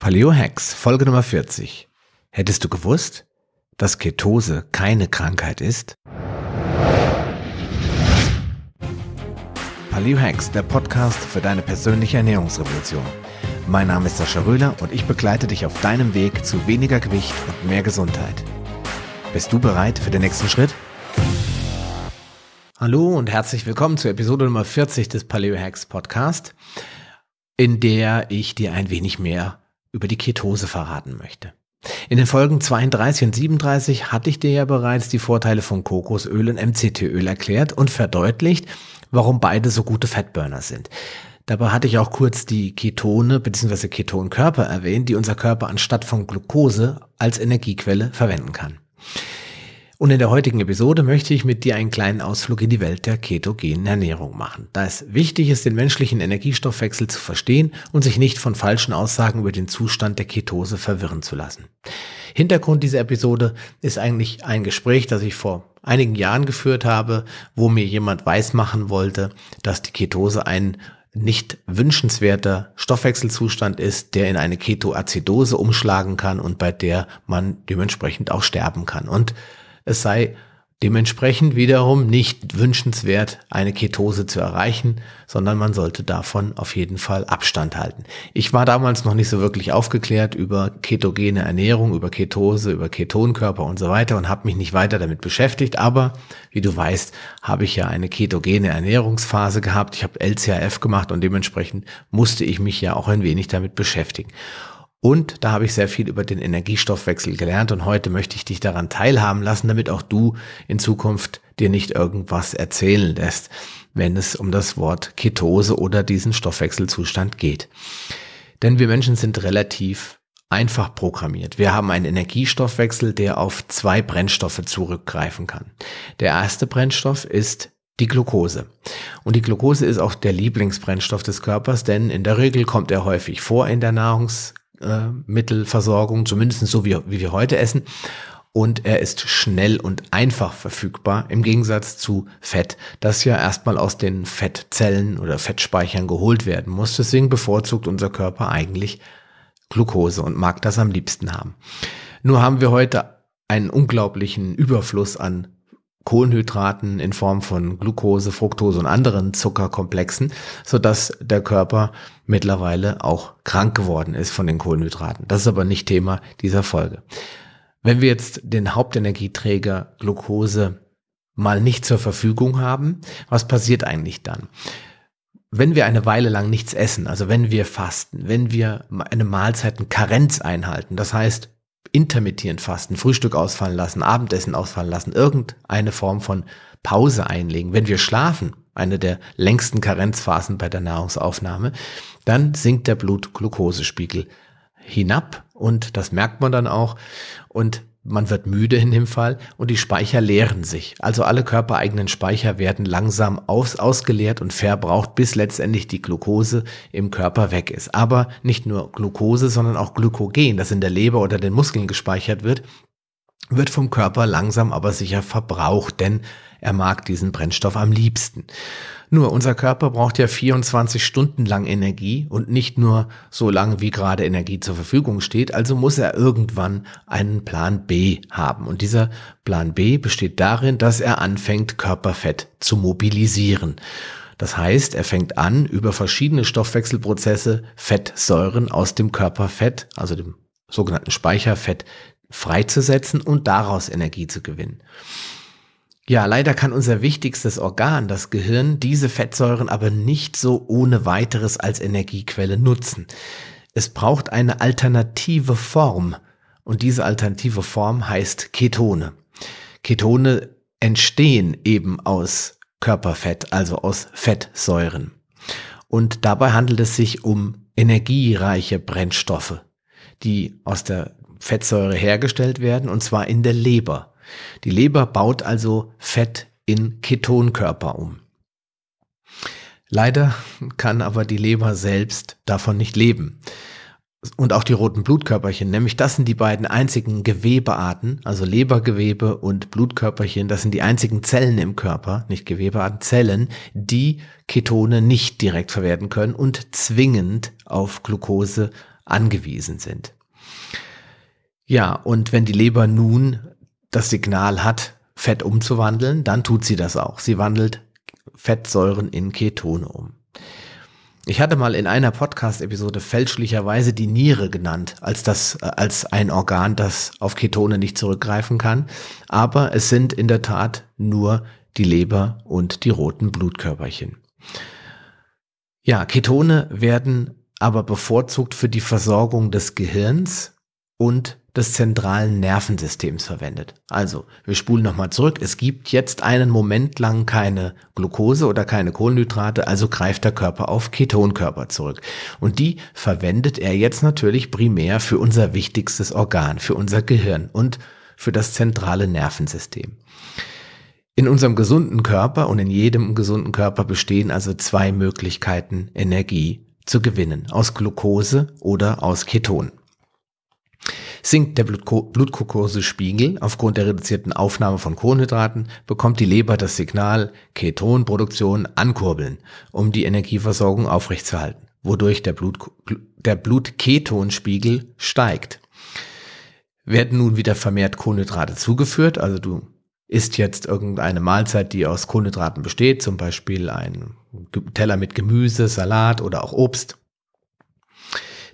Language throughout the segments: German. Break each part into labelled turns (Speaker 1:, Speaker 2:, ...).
Speaker 1: Paleo Hacks, Folge Nummer 40. Hättest du gewusst, dass Ketose keine Krankheit ist? Paleo Hacks, der Podcast für deine persönliche Ernährungsrevolution. Mein Name ist Sascha Röhler und ich begleite dich auf deinem Weg zu weniger Gewicht und mehr Gesundheit. Bist du bereit für den nächsten Schritt? Hallo und herzlich willkommen zur Episode Nummer 40 des Paleo Hacks Podcast, in der ich dir ein wenig mehr über die Ketose verraten möchte. In den Folgen 32 und 37 hatte ich dir ja bereits die Vorteile von Kokosöl und MCT-Öl erklärt und verdeutlicht, warum beide so gute Fettburner sind. Dabei hatte ich auch kurz die Ketone bzw. Ketonkörper erwähnt, die unser Körper anstatt von Glucose als Energiequelle verwenden kann. Und in der heutigen Episode möchte ich mit dir einen kleinen Ausflug in die Welt der ketogenen Ernährung machen, da es wichtig ist, den menschlichen Energiestoffwechsel zu verstehen und sich nicht von falschen Aussagen über den Zustand der Ketose verwirren zu lassen. Hintergrund dieser Episode ist eigentlich ein Gespräch, das ich vor einigen Jahren geführt habe, wo mir jemand weismachen wollte, dass die Ketose ein nicht wünschenswerter Stoffwechselzustand ist, der in eine Ketoazidose umschlagen kann und bei der man dementsprechend auch sterben kann. Und es sei dementsprechend wiederum nicht wünschenswert, eine Ketose zu erreichen, sondern man sollte davon auf jeden Fall Abstand halten. Ich war damals noch nicht so wirklich aufgeklärt über ketogene Ernährung, über Ketose, über Ketonkörper und so weiter und habe mich nicht weiter damit beschäftigt. Aber wie du weißt, habe ich ja eine ketogene Ernährungsphase gehabt. Ich habe LCAF gemacht und dementsprechend musste ich mich ja auch ein wenig damit beschäftigen. Und da habe ich sehr viel über den Energiestoffwechsel gelernt und heute möchte ich dich daran teilhaben lassen, damit auch du in Zukunft dir nicht irgendwas erzählen lässt, wenn es um das Wort Ketose oder diesen Stoffwechselzustand geht. Denn wir Menschen sind relativ einfach programmiert. Wir haben einen Energiestoffwechsel, der auf zwei Brennstoffe zurückgreifen kann. Der erste Brennstoff ist die Glucose. Und die Glucose ist auch der Lieblingsbrennstoff des Körpers, denn in der Regel kommt er häufig vor in der Nahrungs äh, Mittelversorgung, zumindest so wie, wie wir heute essen. Und er ist schnell und einfach verfügbar im Gegensatz zu Fett, das ja erstmal aus den Fettzellen oder Fettspeichern geholt werden muss. Deswegen bevorzugt unser Körper eigentlich Glucose und mag das am liebsten haben. Nur haben wir heute einen unglaublichen Überfluss an Kohlenhydraten in Form von Glucose, Fructose und anderen Zuckerkomplexen, so dass der Körper mittlerweile auch krank geworden ist von den Kohlenhydraten. Das ist aber nicht Thema dieser Folge. Wenn wir jetzt den Hauptenergieträger Glucose mal nicht zur Verfügung haben, was passiert eigentlich dann? Wenn wir eine Weile lang nichts essen, also wenn wir fasten, wenn wir eine Mahlzeitenkarenz einhalten, das heißt intermittierend fasten, Frühstück ausfallen lassen, Abendessen ausfallen lassen, irgendeine Form von Pause einlegen. Wenn wir schlafen, eine der längsten Karenzphasen bei der Nahrungsaufnahme, dann sinkt der Blutglukosespiegel hinab und das merkt man dann auch und man wird müde in dem Fall und die Speicher leeren sich. Also alle körpereigenen Speicher werden langsam aus, ausgeleert und verbraucht, bis letztendlich die Glucose im Körper weg ist. Aber nicht nur Glucose, sondern auch Glykogen, das in der Leber oder den Muskeln gespeichert wird, wird vom Körper langsam aber sicher verbraucht, denn er mag diesen Brennstoff am liebsten. Nur unser Körper braucht ja 24 Stunden lang Energie und nicht nur so lange, wie gerade Energie zur Verfügung steht. Also muss er irgendwann einen Plan B haben. Und dieser Plan B besteht darin, dass er anfängt, Körperfett zu mobilisieren. Das heißt, er fängt an, über verschiedene Stoffwechselprozesse Fettsäuren aus dem Körperfett, also dem sogenannten Speicherfett, freizusetzen und daraus Energie zu gewinnen. Ja, leider kann unser wichtigstes Organ, das Gehirn, diese Fettsäuren aber nicht so ohne weiteres als Energiequelle nutzen. Es braucht eine alternative Form und diese alternative Form heißt Ketone. Ketone entstehen eben aus Körperfett, also aus Fettsäuren. Und dabei handelt es sich um energiereiche Brennstoffe, die aus der Fettsäure hergestellt werden, und zwar in der Leber. Die Leber baut also Fett in Ketonkörper um. Leider kann aber die Leber selbst davon nicht leben. Und auch die roten Blutkörperchen, nämlich das sind die beiden einzigen Gewebearten, also Lebergewebe und Blutkörperchen, das sind die einzigen Zellen im Körper, nicht Gewebearten, Zellen, die Ketone nicht direkt verwerten können und zwingend auf Glucose angewiesen sind. Ja, und wenn die Leber nun das Signal hat, Fett umzuwandeln, dann tut sie das auch. Sie wandelt Fettsäuren in Ketone um. Ich hatte mal in einer Podcast-Episode fälschlicherweise die Niere genannt, als das, als ein Organ, das auf Ketone nicht zurückgreifen kann. Aber es sind in der Tat nur die Leber und die roten Blutkörperchen. Ja, Ketone werden aber bevorzugt für die Versorgung des Gehirns und des zentralen Nervensystems verwendet. Also, wir spulen nochmal zurück. Es gibt jetzt einen Moment lang keine Glucose oder keine Kohlenhydrate, also greift der Körper auf Ketonkörper zurück. Und die verwendet er jetzt natürlich primär für unser wichtigstes Organ, für unser Gehirn und für das zentrale Nervensystem. In unserem gesunden Körper und in jedem gesunden Körper bestehen also zwei Möglichkeiten, Energie zu gewinnen, aus Glucose oder aus Keton. Sinkt der Blutglukosespiegel aufgrund der reduzierten Aufnahme von Kohlenhydraten, bekommt die Leber das Signal Ketonproduktion ankurbeln, um die Energieversorgung aufrechtzuerhalten, wodurch der, Blut, der Blutketonspiegel steigt. Werden nun wieder vermehrt Kohlenhydrate zugeführt, also du isst jetzt irgendeine Mahlzeit, die aus Kohlenhydraten besteht, zum Beispiel ein Teller mit Gemüse, Salat oder auch Obst,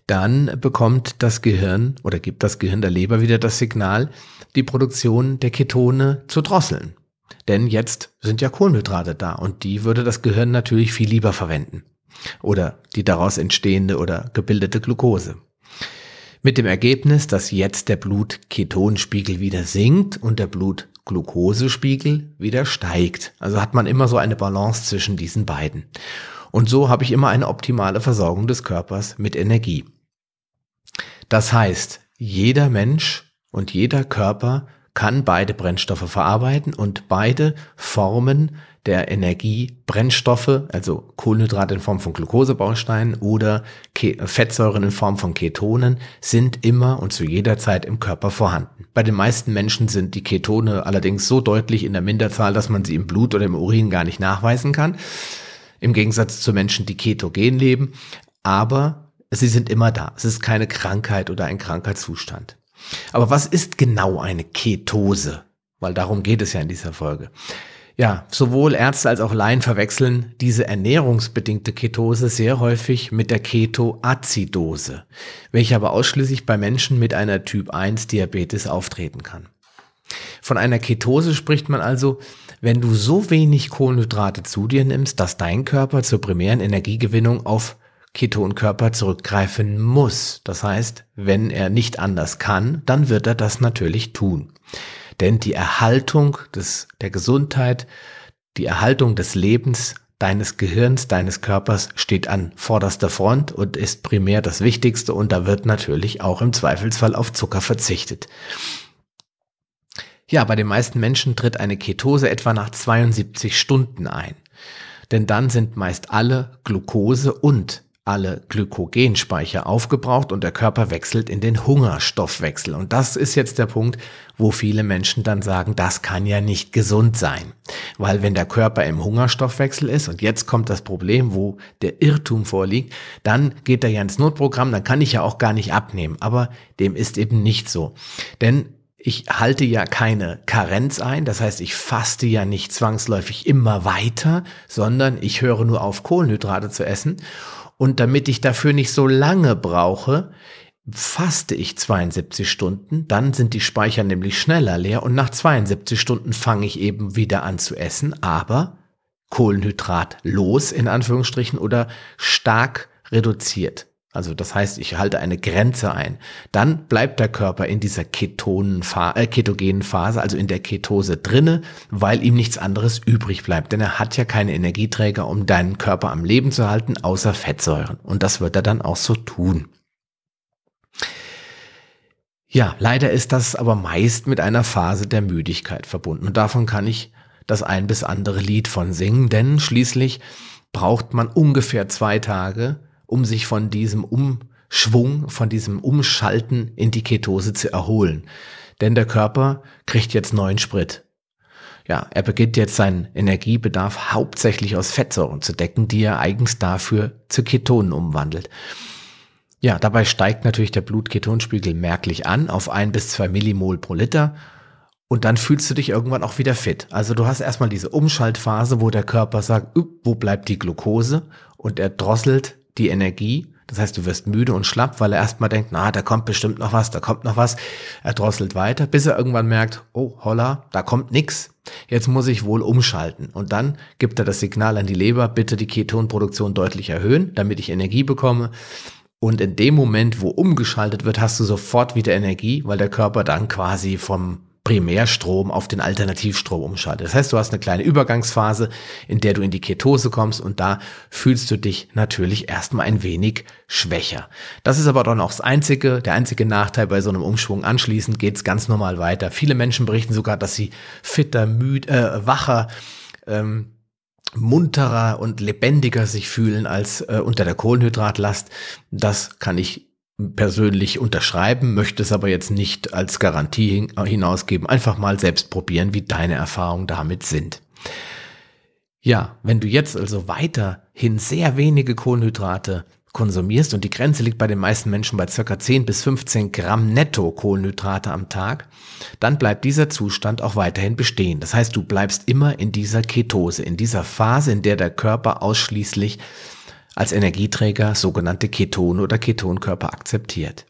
Speaker 1: dann bekommt das Gehirn oder gibt das Gehirn der Leber wieder das Signal, die Produktion der Ketone zu drosseln. Denn jetzt sind ja Kohlenhydrate da und die würde das Gehirn natürlich viel lieber verwenden. Oder die daraus entstehende oder gebildete Glucose. Mit dem Ergebnis, dass jetzt der Blutketonspiegel wieder sinkt und der Blutglukosespiegel wieder steigt. Also hat man immer so eine Balance zwischen diesen beiden. Und so habe ich immer eine optimale Versorgung des Körpers mit Energie. Das heißt, jeder Mensch und jeder Körper kann beide Brennstoffe verarbeiten und beide Formen der Energie, Brennstoffe, also Kohlenhydrate in Form von Glukosebausteinen oder Fettsäuren in Form von Ketonen, sind immer und zu jeder Zeit im Körper vorhanden. Bei den meisten Menschen sind die Ketone allerdings so deutlich in der Minderzahl, dass man sie im Blut oder im Urin gar nicht nachweisen kann. Im Gegensatz zu Menschen, die ketogen leben. Aber sie sind immer da. Es ist keine Krankheit oder ein Krankheitszustand. Aber was ist genau eine Ketose? Weil darum geht es ja in dieser Folge. Ja, sowohl Ärzte als auch Laien verwechseln diese ernährungsbedingte Ketose sehr häufig mit der Ketoazidose, welche aber ausschließlich bei Menschen mit einer Typ 1 Diabetes auftreten kann. Von einer Ketose spricht man also, wenn du so wenig Kohlenhydrate zu dir nimmst, dass dein Körper zur primären Energiegewinnung auf Ketonkörper zurückgreifen muss. Das heißt, wenn er nicht anders kann, dann wird er das natürlich tun. Denn die Erhaltung des, der Gesundheit, die Erhaltung des Lebens deines Gehirns, deines Körpers steht an vorderster Front und ist primär das Wichtigste und da wird natürlich auch im Zweifelsfall auf Zucker verzichtet. Ja, bei den meisten Menschen tritt eine Ketose etwa nach 72 Stunden ein. Denn dann sind meist alle Glucose und alle Glykogenspeicher aufgebraucht und der Körper wechselt in den Hungerstoffwechsel. Und das ist jetzt der Punkt, wo viele Menschen dann sagen, das kann ja nicht gesund sein. Weil wenn der Körper im Hungerstoffwechsel ist und jetzt kommt das Problem, wo der Irrtum vorliegt, dann geht er ja ins Notprogramm, dann kann ich ja auch gar nicht abnehmen. Aber dem ist eben nicht so. Denn ich halte ja keine Karenz ein, das heißt, ich faste ja nicht zwangsläufig immer weiter, sondern ich höre nur auf, Kohlenhydrate zu essen und damit ich dafür nicht so lange brauche, faste ich 72 Stunden, dann sind die Speicher nämlich schneller leer. Und nach 72 Stunden fange ich eben wieder an zu essen, aber Kohlenhydrat los in Anführungsstrichen oder stark reduziert. Also das heißt, ich halte eine Grenze ein. Dann bleibt der Körper in dieser ketonen äh, ketogenen Phase, also in der Ketose drinne, weil ihm nichts anderes übrig bleibt. Denn er hat ja keine Energieträger, um deinen Körper am Leben zu halten, außer Fettsäuren. Und das wird er dann auch so tun. Ja, leider ist das aber meist mit einer Phase der Müdigkeit verbunden. Und davon kann ich das ein bis andere Lied von singen, denn schließlich braucht man ungefähr zwei Tage, um sich von diesem Umschwung, von diesem Umschalten in die Ketose zu erholen. Denn der Körper kriegt jetzt neuen Sprit. Ja, er beginnt jetzt seinen Energiebedarf hauptsächlich aus Fettsäuren zu decken, die er eigens dafür zu Ketonen umwandelt. Ja, dabei steigt natürlich der Blutketonspiegel merklich an auf ein bis zwei Millimol pro Liter. Und dann fühlst du dich irgendwann auch wieder fit. Also du hast erstmal diese Umschaltphase, wo der Körper sagt, wo bleibt die Glucose? Und er drosselt die Energie. Das heißt, du wirst müde und schlapp, weil er erstmal denkt, na, da kommt bestimmt noch was, da kommt noch was. Er drosselt weiter, bis er irgendwann merkt, oh, holla, da kommt nix. Jetzt muss ich wohl umschalten. Und dann gibt er das Signal an die Leber, bitte die Ketonproduktion deutlich erhöhen, damit ich Energie bekomme. Und in dem Moment, wo umgeschaltet wird, hast du sofort wieder Energie, weil der Körper dann quasi vom Primärstrom auf den Alternativstrom umschaltet. Das heißt, du hast eine kleine Übergangsphase, in der du in die Ketose kommst und da fühlst du dich natürlich erstmal ein wenig schwächer. Das ist aber dann auch das einzige, der einzige Nachteil bei so einem Umschwung. Anschließend geht es ganz normal weiter. Viele Menschen berichten sogar, dass sie fitter, müde, äh, wacher, ähm, munterer und lebendiger sich fühlen als äh, unter der Kohlenhydratlast. Das kann ich persönlich unterschreiben, möchte es aber jetzt nicht als Garantie hinausgeben. Einfach mal selbst probieren, wie deine Erfahrungen damit sind. Ja, wenn du jetzt also weiterhin sehr wenige Kohlenhydrate konsumierst und die Grenze liegt bei den meisten Menschen bei circa 10 bis 15 Gramm netto Kohlenhydrate am Tag, dann bleibt dieser Zustand auch weiterhin bestehen. Das heißt, du bleibst immer in dieser Ketose, in dieser Phase, in der der Körper ausschließlich als Energieträger sogenannte Ketone oder Ketonkörper akzeptiert.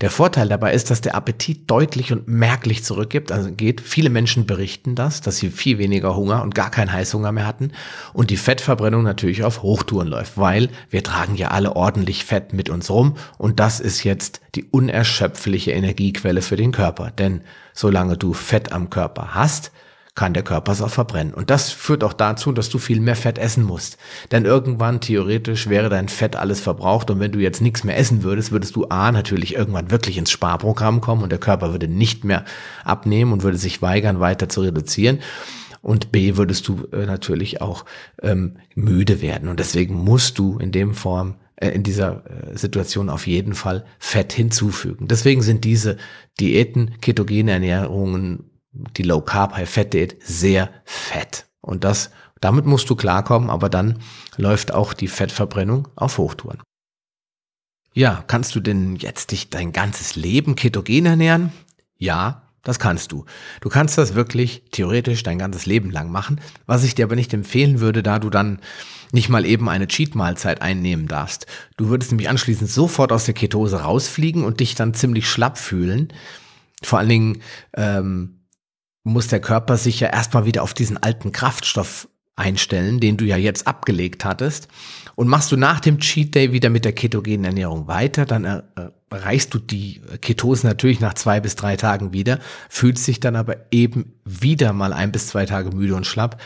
Speaker 1: Der Vorteil dabei ist, dass der Appetit deutlich und merklich zurückgibt, also geht. Viele Menschen berichten das, dass sie viel weniger Hunger und gar keinen Heißhunger mehr hatten und die Fettverbrennung natürlich auf Hochtouren läuft, weil wir tragen ja alle ordentlich Fett mit uns rum und das ist jetzt die unerschöpfliche Energiequelle für den Körper. Denn solange du Fett am Körper hast, kann der Körper es auch verbrennen. Und das führt auch dazu, dass du viel mehr Fett essen musst. Denn irgendwann theoretisch wäre dein Fett alles verbraucht und wenn du jetzt nichts mehr essen würdest, würdest du A natürlich irgendwann wirklich ins Sparprogramm kommen und der Körper würde nicht mehr abnehmen und würde sich weigern, weiter zu reduzieren. Und B würdest du äh, natürlich auch ähm, müde werden. Und deswegen musst du in dem Form äh, in dieser äh, Situation auf jeden Fall Fett hinzufügen. Deswegen sind diese Diäten, ketogene Ernährungen die Low Carb High Fat Diät sehr fett. Und das, damit musst du klarkommen, aber dann läuft auch die Fettverbrennung auf Hochtouren. Ja, kannst du denn jetzt dich dein ganzes Leben ketogen ernähren? Ja, das kannst du. Du kannst das wirklich theoretisch dein ganzes Leben lang machen, was ich dir aber nicht empfehlen würde, da du dann nicht mal eben eine Cheat-Mahlzeit einnehmen darfst. Du würdest nämlich anschließend sofort aus der Ketose rausfliegen und dich dann ziemlich schlapp fühlen. Vor allen Dingen ähm, muss der Körper sich ja erstmal wieder auf diesen alten Kraftstoff einstellen, den du ja jetzt abgelegt hattest. Und machst du nach dem Cheat Day wieder mit der ketogenen Ernährung weiter, dann äh, erreichst du die Ketose natürlich nach zwei bis drei Tagen wieder, fühlst dich dann aber eben wieder mal ein bis zwei Tage müde und schlapp.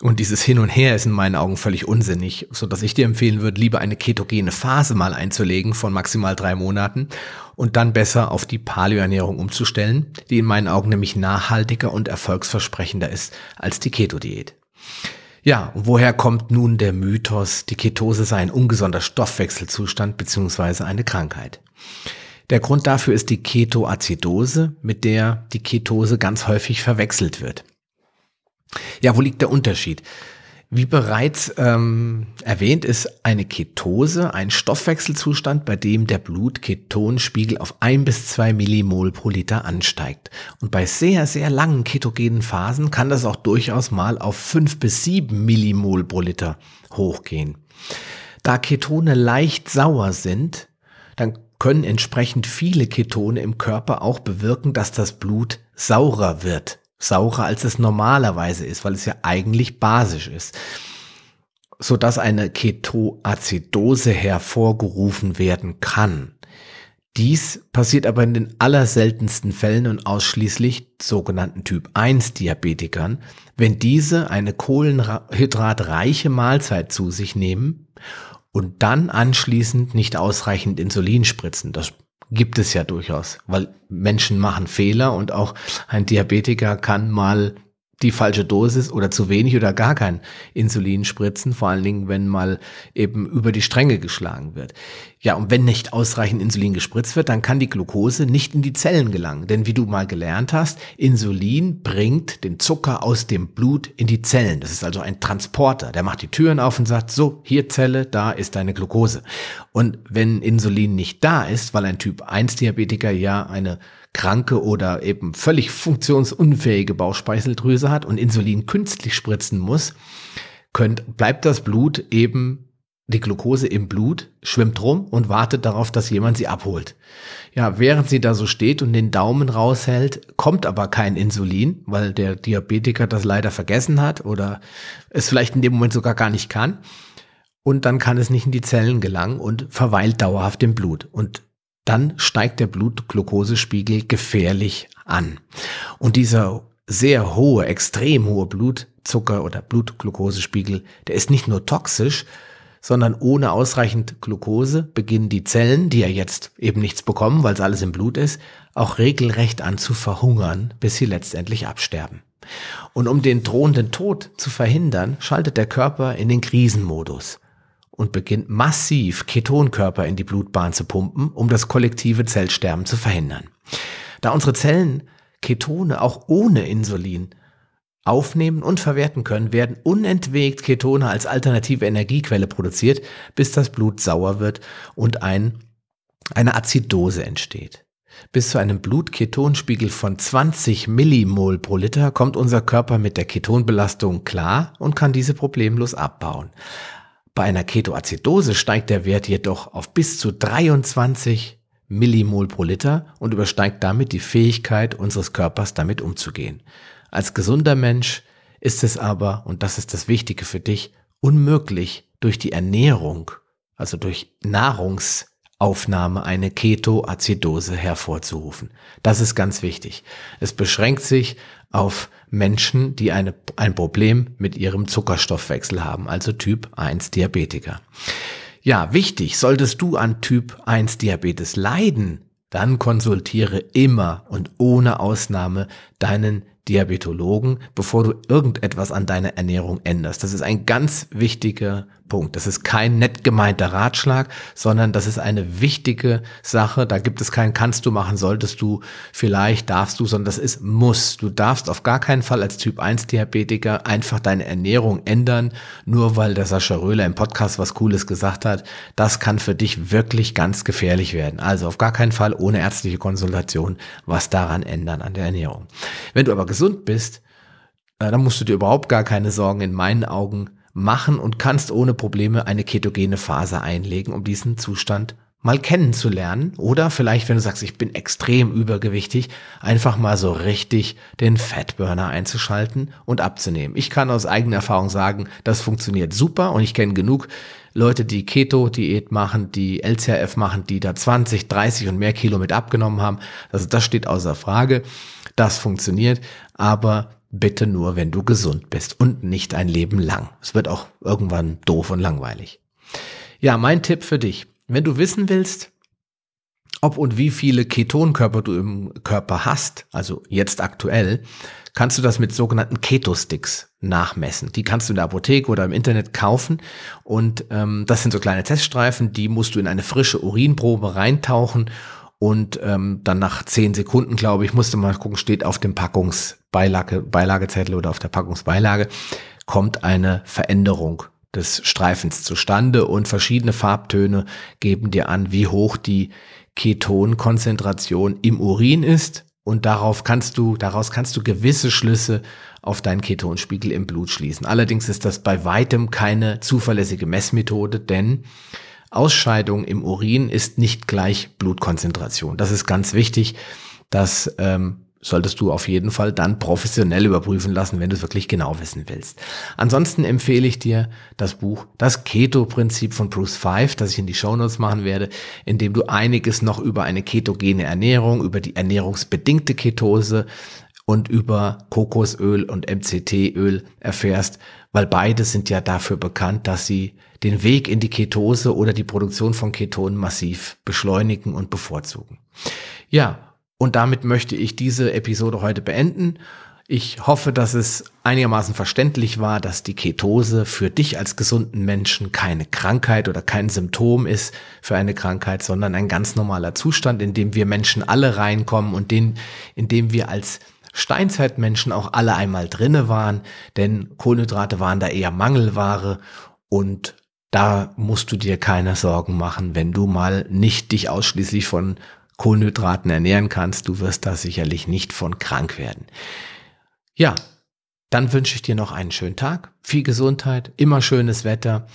Speaker 1: Und dieses Hin und Her ist in meinen Augen völlig unsinnig, so dass ich dir empfehlen würde, lieber eine ketogene Phase mal einzulegen von maximal drei Monaten und dann besser auf die Paleoernährung umzustellen, die in meinen Augen nämlich nachhaltiger und erfolgsversprechender ist als die Keto-Diät. Ja, woher kommt nun der Mythos, die Ketose sei ein ungesunder Stoffwechselzustand bzw. eine Krankheit? Der Grund dafür ist die Ketoazidose, mit der die Ketose ganz häufig verwechselt wird. Ja, wo liegt der Unterschied? Wie bereits ähm, erwähnt, ist eine Ketose ein Stoffwechselzustand, bei dem der Blutketonspiegel auf ein bis zwei Millimol pro Liter ansteigt. Und bei sehr, sehr langen ketogenen Phasen kann das auch durchaus mal auf fünf bis sieben Millimol pro Liter hochgehen. Da Ketone leicht sauer sind, dann können entsprechend viele Ketone im Körper auch bewirken, dass das Blut saurer wird saurer als es normalerweise ist, weil es ja eigentlich basisch ist, so dass eine Ketoazidose hervorgerufen werden kann. Dies passiert aber in den allerseltensten Fällen und ausschließlich sogenannten Typ 1 Diabetikern, wenn diese eine kohlenhydratreiche Mahlzeit zu sich nehmen und dann anschließend nicht ausreichend Insulin spritzen. Das gibt es ja durchaus, weil Menschen machen Fehler und auch ein Diabetiker kann mal die falsche Dosis oder zu wenig oder gar kein Insulin spritzen, vor allen Dingen, wenn mal eben über die Stränge geschlagen wird. Ja, und wenn nicht ausreichend Insulin gespritzt wird, dann kann die Glucose nicht in die Zellen gelangen. Denn wie du mal gelernt hast, Insulin bringt den Zucker aus dem Blut in die Zellen. Das ist also ein Transporter. Der macht die Türen auf und sagt, so, hier Zelle, da ist deine Glucose. Und wenn Insulin nicht da ist, weil ein Typ 1 Diabetiker ja eine kranke oder eben völlig funktionsunfähige Bauchspeicheldrüse hat und Insulin künstlich spritzen muss, könnt, bleibt das Blut eben, die Glucose im Blut, schwimmt rum und wartet darauf, dass jemand sie abholt. Ja, während sie da so steht und den Daumen raushält, kommt aber kein Insulin, weil der Diabetiker das leider vergessen hat oder es vielleicht in dem Moment sogar gar nicht kann. Und dann kann es nicht in die Zellen gelangen und verweilt dauerhaft im Blut. Und dann steigt der Blutglukosespiegel gefährlich an. Und dieser sehr hohe, extrem hohe Blutzucker- oder Blutglukosespiegel, der ist nicht nur toxisch, sondern ohne ausreichend Glucose beginnen die Zellen, die ja jetzt eben nichts bekommen, weil es alles im Blut ist, auch regelrecht an zu verhungern, bis sie letztendlich absterben. Und um den drohenden Tod zu verhindern, schaltet der Körper in den Krisenmodus und beginnt massiv Ketonkörper in die Blutbahn zu pumpen, um das kollektive Zellsterben zu verhindern. Da unsere Zellen Ketone auch ohne Insulin aufnehmen und verwerten können, werden unentwegt Ketone als alternative Energiequelle produziert, bis das Blut sauer wird und ein, eine Azidose entsteht. Bis zu einem Blutketonspiegel von 20 Millimol pro Liter kommt unser Körper mit der Ketonbelastung klar und kann diese problemlos abbauen. Bei einer Ketoazidose steigt der Wert jedoch auf bis zu 23 Millimol pro Liter und übersteigt damit die Fähigkeit unseres Körpers damit umzugehen. Als gesunder Mensch ist es aber, und das ist das Wichtige für dich, unmöglich durch die Ernährung, also durch Nahrungsaufnahme eine Ketoazidose hervorzurufen. Das ist ganz wichtig. Es beschränkt sich auf Menschen, die eine, ein Problem mit ihrem Zuckerstoffwechsel haben, also Typ 1 Diabetiker. Ja, wichtig, solltest du an Typ 1 Diabetes leiden, dann konsultiere immer und ohne Ausnahme deinen Diabetologen, bevor du irgendetwas an deiner Ernährung änderst. Das ist ein ganz wichtiger Punkt. Das ist kein nett gemeinter Ratschlag, sondern das ist eine wichtige Sache. Da gibt es kein kannst du machen, solltest du, vielleicht darfst du, sondern das ist muss. Du darfst auf gar keinen Fall als Typ 1 Diabetiker einfach deine Ernährung ändern, nur weil der Sascha Röhler im Podcast was Cooles gesagt hat. Das kann für dich wirklich ganz gefährlich werden. Also auf gar keinen Fall ohne ärztliche Konsultation was daran ändern an der Ernährung. Wenn du aber gesund bist, äh, dann musst du dir überhaupt gar keine Sorgen in meinen Augen machen und kannst ohne Probleme eine ketogene Phase einlegen, um diesen Zustand mal kennenzulernen. Oder vielleicht, wenn du sagst, ich bin extrem übergewichtig, einfach mal so richtig den Fatburner einzuschalten und abzunehmen. Ich kann aus eigener Erfahrung sagen, das funktioniert super und ich kenne genug Leute, die Keto-Diät machen, die LCRF machen, die da 20, 30 und mehr Kilo mit abgenommen haben. Also das steht außer Frage. Das funktioniert, aber bitte nur, wenn du gesund bist und nicht ein Leben lang. Es wird auch irgendwann doof und langweilig. Ja, mein Tipp für dich. Wenn du wissen willst, ob und wie viele Ketonkörper du im Körper hast, also jetzt aktuell, kannst du das mit sogenannten Keto-Sticks nachmessen. Die kannst du in der Apotheke oder im Internet kaufen. Und ähm, das sind so kleine Teststreifen, die musst du in eine frische Urinprobe reintauchen. Und ähm, dann nach zehn Sekunden, glaube ich, musste mal gucken, steht auf dem Packungsbeilage, Beilagezettel oder auf der Packungsbeilage, kommt eine Veränderung des Streifens zustande. Und verschiedene Farbtöne geben dir an, wie hoch die Ketonkonzentration im Urin ist und darauf kannst du, daraus kannst du gewisse Schlüsse auf deinen Ketonspiegel im Blut schließen. Allerdings ist das bei weitem keine zuverlässige Messmethode, denn Ausscheidung im Urin ist nicht gleich Blutkonzentration. Das ist ganz wichtig. Das ähm, solltest du auf jeden Fall dann professionell überprüfen lassen, wenn du es wirklich genau wissen willst. Ansonsten empfehle ich dir das Buch Das Keto-Prinzip von Bruce Five, das ich in die Shownotes machen werde, in dem du einiges noch über eine ketogene Ernährung, über die ernährungsbedingte Ketose und über Kokosöl und MCT-Öl erfährst, weil beide sind ja dafür bekannt, dass sie den Weg in die Ketose oder die Produktion von Ketonen massiv beschleunigen und bevorzugen. Ja, und damit möchte ich diese Episode heute beenden. Ich hoffe, dass es einigermaßen verständlich war, dass die Ketose für dich als gesunden Menschen keine Krankheit oder kein Symptom ist für eine Krankheit, sondern ein ganz normaler Zustand, in dem wir Menschen alle reinkommen und den, in dem wir als Steinzeitmenschen auch alle einmal drinne waren, denn Kohlenhydrate waren da eher Mangelware und da musst du dir keine Sorgen machen, wenn du mal nicht dich ausschließlich von Kohlenhydraten ernähren kannst. Du wirst da sicherlich nicht von krank werden. Ja, dann wünsche ich dir noch einen schönen Tag, viel Gesundheit, immer schönes Wetter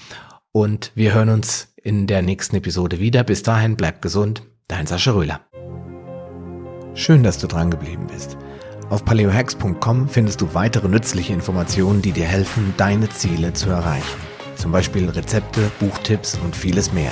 Speaker 1: und wir hören uns in der nächsten Episode wieder. Bis dahin, bleib gesund, dein Sascha Röhler. Schön, dass du dran geblieben bist. Auf paleohacks.com findest du weitere nützliche Informationen, die dir helfen, deine Ziele zu erreichen. Zum Beispiel Rezepte, Buchtipps und vieles mehr.